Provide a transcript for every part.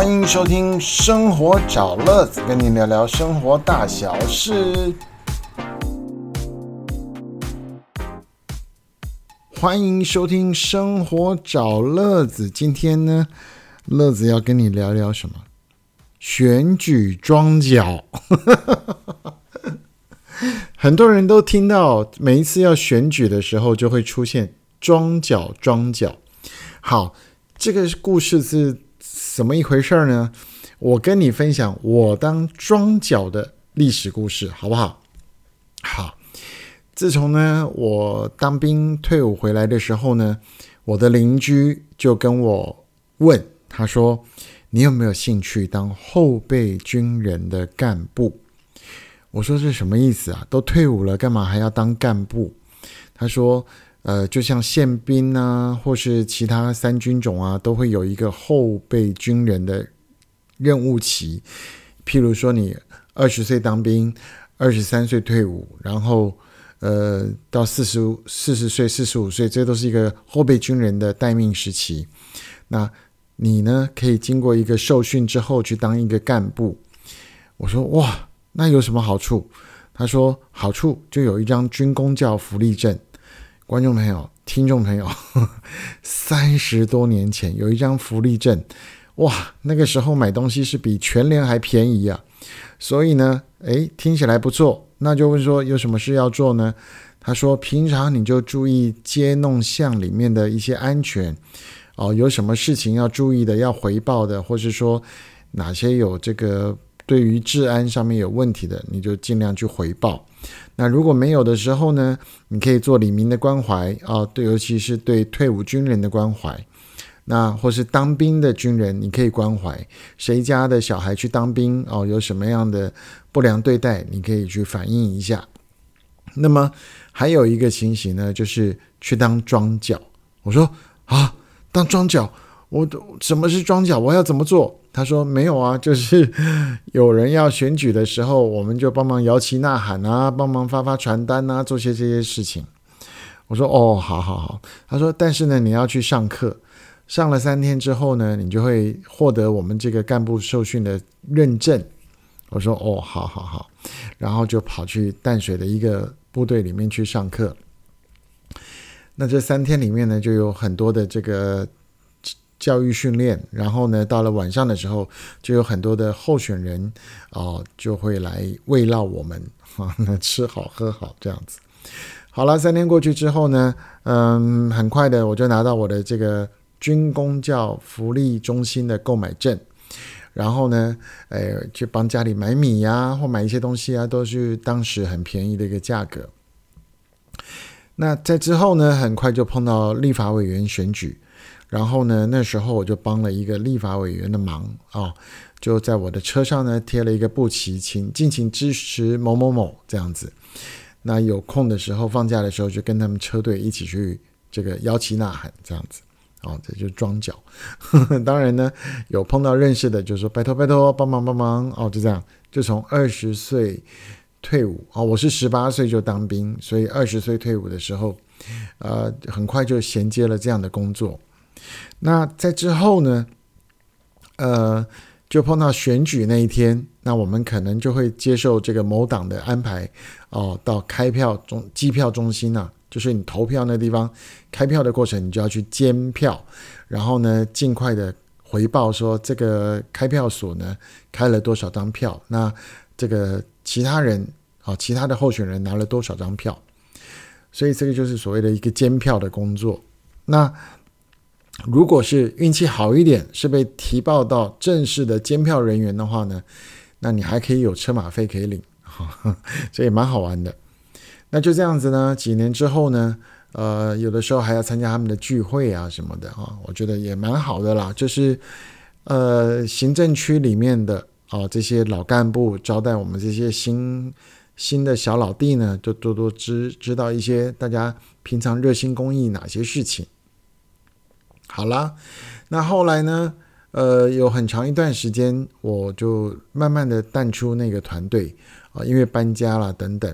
欢迎收听《生活找乐子》，跟你聊聊生活大小事。欢迎收听《生活找乐子》，今天呢，乐子要跟你聊聊什么？选举庄脚。很多人都听到，每一次要选举的时候，就会出现庄脚庄脚。好，这个故事是怎么一回事呢？我跟你分享我当庄脚的历史故事，好不好？好，自从呢我当兵退伍回来的时候呢，我的邻居就跟我问，他说：“你有没有兴趣当后备军人的干部？”我说：“这什么意思啊？都退伍了，干嘛还要当干部？”他说。呃，就像宪兵啊，或是其他三军种啊，都会有一个后备军人的任务期。譬如说，你二十岁当兵，二十三岁退伍，然后呃，到四十四十岁、四十五岁，这都是一个后备军人的待命时期。那你呢，可以经过一个受训之后去当一个干部。我说哇，那有什么好处？他说好处就有一张军工教福利证。观众朋友、听众朋友，三十多年前有一张福利证，哇，那个时候买东西是比全联还便宜啊！所以呢，诶，听起来不错，那就问说有什么事要做呢？他说平常你就注意街弄巷里面的一些安全哦，有什么事情要注意的、要回报的，或是说哪些有这个。对于治安上面有问题的，你就尽量去回报。那如果没有的时候呢，你可以做李明的关怀啊，对，尤其是对退伍军人的关怀。那或是当兵的军人，你可以关怀谁家的小孩去当兵哦，有什么样的不良对待，你可以去反映一下。那么还有一个情形呢，就是去当庄脚。我说啊，当庄脚，我什么是庄脚？我要怎么做？他说没有啊，就是 有人要选举的时候，我们就帮忙摇旗呐喊啊，帮忙发发传单啊，做些这些事情。我说哦，好好好。他说，但是呢，你要去上课，上了三天之后呢，你就会获得我们这个干部受训的认证。我说哦，好好好。然后就跑去淡水的一个部队里面去上课。那这三天里面呢，就有很多的这个。教育训练，然后呢，到了晚上的时候，就有很多的候选人哦，就会来慰劳我们，哈，吃好喝好这样子。好了，三天过去之后呢，嗯，很快的我就拿到我的这个军工教福利中心的购买证，然后呢，呃，去帮家里买米呀，或买一些东西啊，都是当时很便宜的一个价格。那在之后呢，很快就碰到立法委员选举。然后呢，那时候我就帮了一个立法委员的忙啊，就在我的车上呢贴了一个布旗，请敬请支持某某某这样子。那有空的时候，放假的时候，就跟他们车队一起去这个摇旗呐喊这样子。哦，这就装脚。当然呢，有碰到认识的，就说拜托拜托，帮忙帮忙哦，就这样。就从二十岁退伍哦，我是十八岁就当兵，所以二十岁退伍的时候，呃，很快就衔接了这样的工作。那在之后呢？呃，就碰到选举那一天，那我们可能就会接受这个某党的安排哦，到开票中机票中心啊，就是你投票那地方开票的过程，你就要去监票，然后呢，尽快的回报说这个开票所呢开了多少张票，那这个其他人啊，其他的候选人拿了多少张票，所以这个就是所谓的一个监票的工作。那如果是运气好一点，是被提报到正式的监票人员的话呢，那你还可以有车马费可以领，这也蛮好玩的。那就这样子呢，几年之后呢，呃，有的时候还要参加他们的聚会啊什么的啊，我觉得也蛮好的啦。就是呃，行政区里面的啊这些老干部招待我们这些新新的小老弟呢，就多多知知道一些大家平常热心公益哪些事情。好啦，那后来呢？呃，有很长一段时间，我就慢慢的淡出那个团队啊，因为搬家了等等。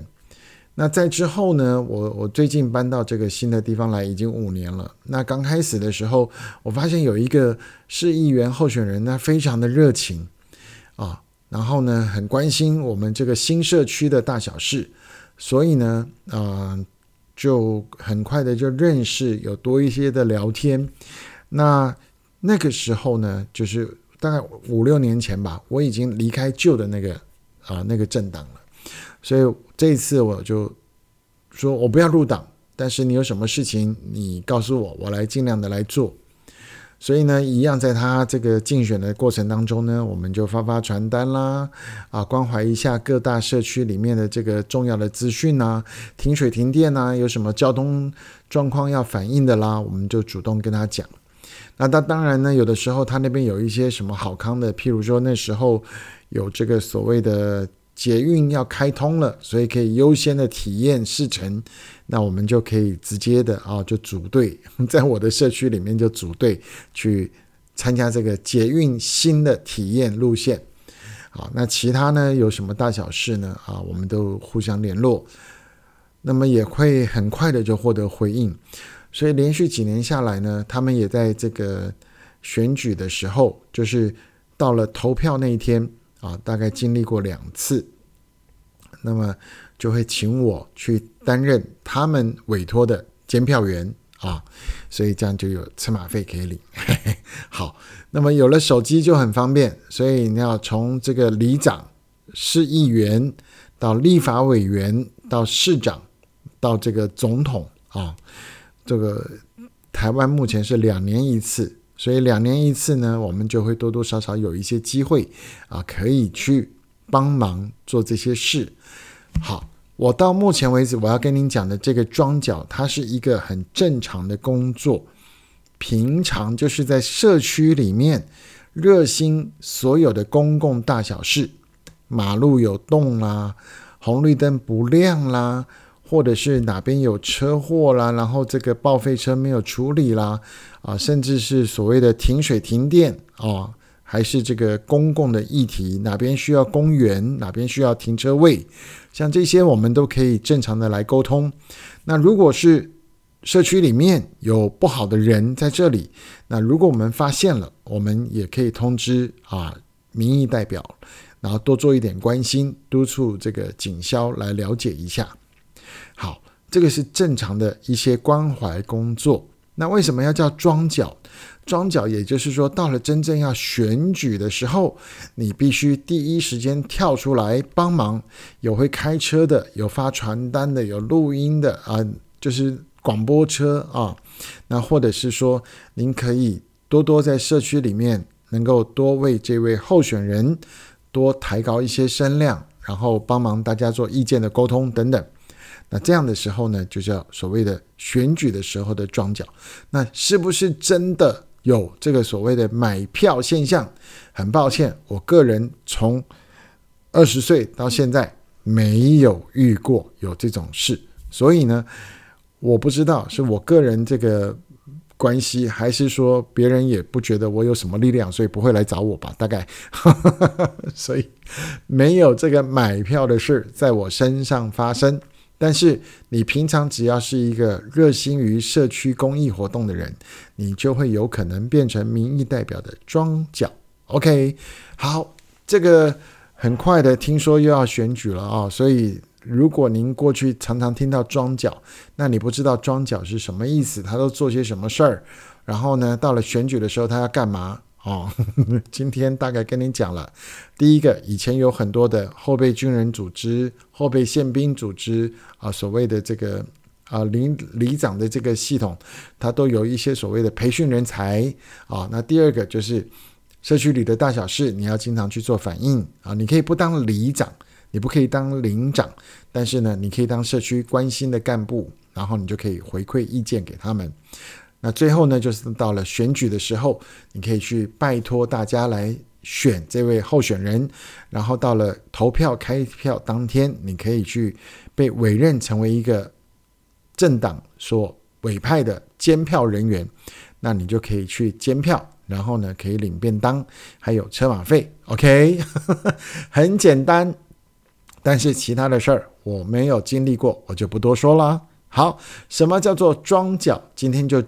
那在之后呢，我我最近搬到这个新的地方来已经五年了。那刚开始的时候，我发现有一个市议员候选人呢，非常的热情啊，然后呢，很关心我们这个新社区的大小事，所以呢，啊，就很快的就认识，有多一些的聊天。那那个时候呢，就是大概五六年前吧，我已经离开旧的那个啊那个政党了。所以这一次我就说，我不要入党，但是你有什么事情，你告诉我，我来尽量的来做。所以呢，一样在他这个竞选的过程当中呢，我们就发发传单啦，啊，关怀一下各大社区里面的这个重要的资讯呐，停水停电呐，有什么交通状况要反映的啦，我们就主动跟他讲。那他当然呢，有的时候他那边有一些什么好康的，譬如说那时候有这个所谓的。捷运要开通了，所以可以优先的体验试乘，那我们就可以直接的啊，就组队，在我的社区里面就组队去参加这个捷运新的体验路线。好，那其他呢有什么大小事呢？啊，我们都互相联络，那么也会很快的就获得回应。所以连续几年下来呢，他们也在这个选举的时候，就是到了投票那一天。啊，大概经历过两次，那么就会请我去担任他们委托的监票员啊，所以这样就有车马费可以领。好，那么有了手机就很方便，所以你要从这个里长、市议员到立法委员到市长到这个总统啊，这个台湾目前是两年一次。所以两年一次呢，我们就会多多少少有一些机会啊，可以去帮忙做这些事。好，我到目前为止我要跟您讲的这个装脚，它是一个很正常的工作，平常就是在社区里面热心所有的公共大小事，马路有洞啦，红绿灯不亮啦。或者是哪边有车祸啦，然后这个报废车没有处理啦，啊，甚至是所谓的停水停电啊，还是这个公共的议题，哪边需要公园，哪边需要停车位，像这些我们都可以正常的来沟通。那如果是社区里面有不好的人在这里，那如果我们发现了，我们也可以通知啊民意代表，然后多做一点关心，督促这个警消来了解一下。好，这个是正常的一些关怀工作。那为什么要叫庄脚？庄脚也就是说，到了真正要选举的时候，你必须第一时间跳出来帮忙。有会开车的，有发传单的，有录音的啊，就是广播车啊。那或者是说，您可以多多在社区里面，能够多为这位候选人多抬高一些声量，然后帮忙大家做意见的沟通等等。那这样的时候呢，就叫所谓的选举的时候的庄脚。那是不是真的有这个所谓的买票现象？很抱歉，我个人从二十岁到现在没有遇过有这种事，所以呢，我不知道是我个人这个关系，还是说别人也不觉得我有什么力量，所以不会来找我吧？大概，所以没有这个买票的事在我身上发生。但是你平常只要是一个热心于社区公益活动的人，你就会有可能变成民意代表的庄脚。OK，好，这个很快的，听说又要选举了啊！所以如果您过去常常听到庄脚，那你不知道庄脚是什么意思，他都做些什么事儿？然后呢，到了选举的时候，他要干嘛？哦，今天大概跟你讲了，第一个，以前有很多的后备军人组织、后备宪兵组织啊，所谓的这个啊里里长的这个系统，它都有一些所谓的培训人才啊。那第二个就是社区里的大小事，你要经常去做反应啊。你可以不当里长，你不可以当领长，但是呢，你可以当社区关心的干部，然后你就可以回馈意见给他们。那最后呢，就是到了选举的时候，你可以去拜托大家来选这位候选人，然后到了投票开票当天，你可以去被委任成为一个政党所委派的监票人员，那你就可以去监票，然后呢可以领便当，还有车马费，OK，很简单。但是其他的事儿我没有经历过，我就不多说了。好，什么叫做装脚？今天就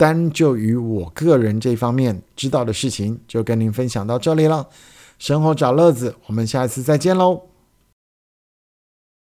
单就于我个人这方面知道的事情，就跟您分享到这里了。生活找乐子，我们下一次再见喽。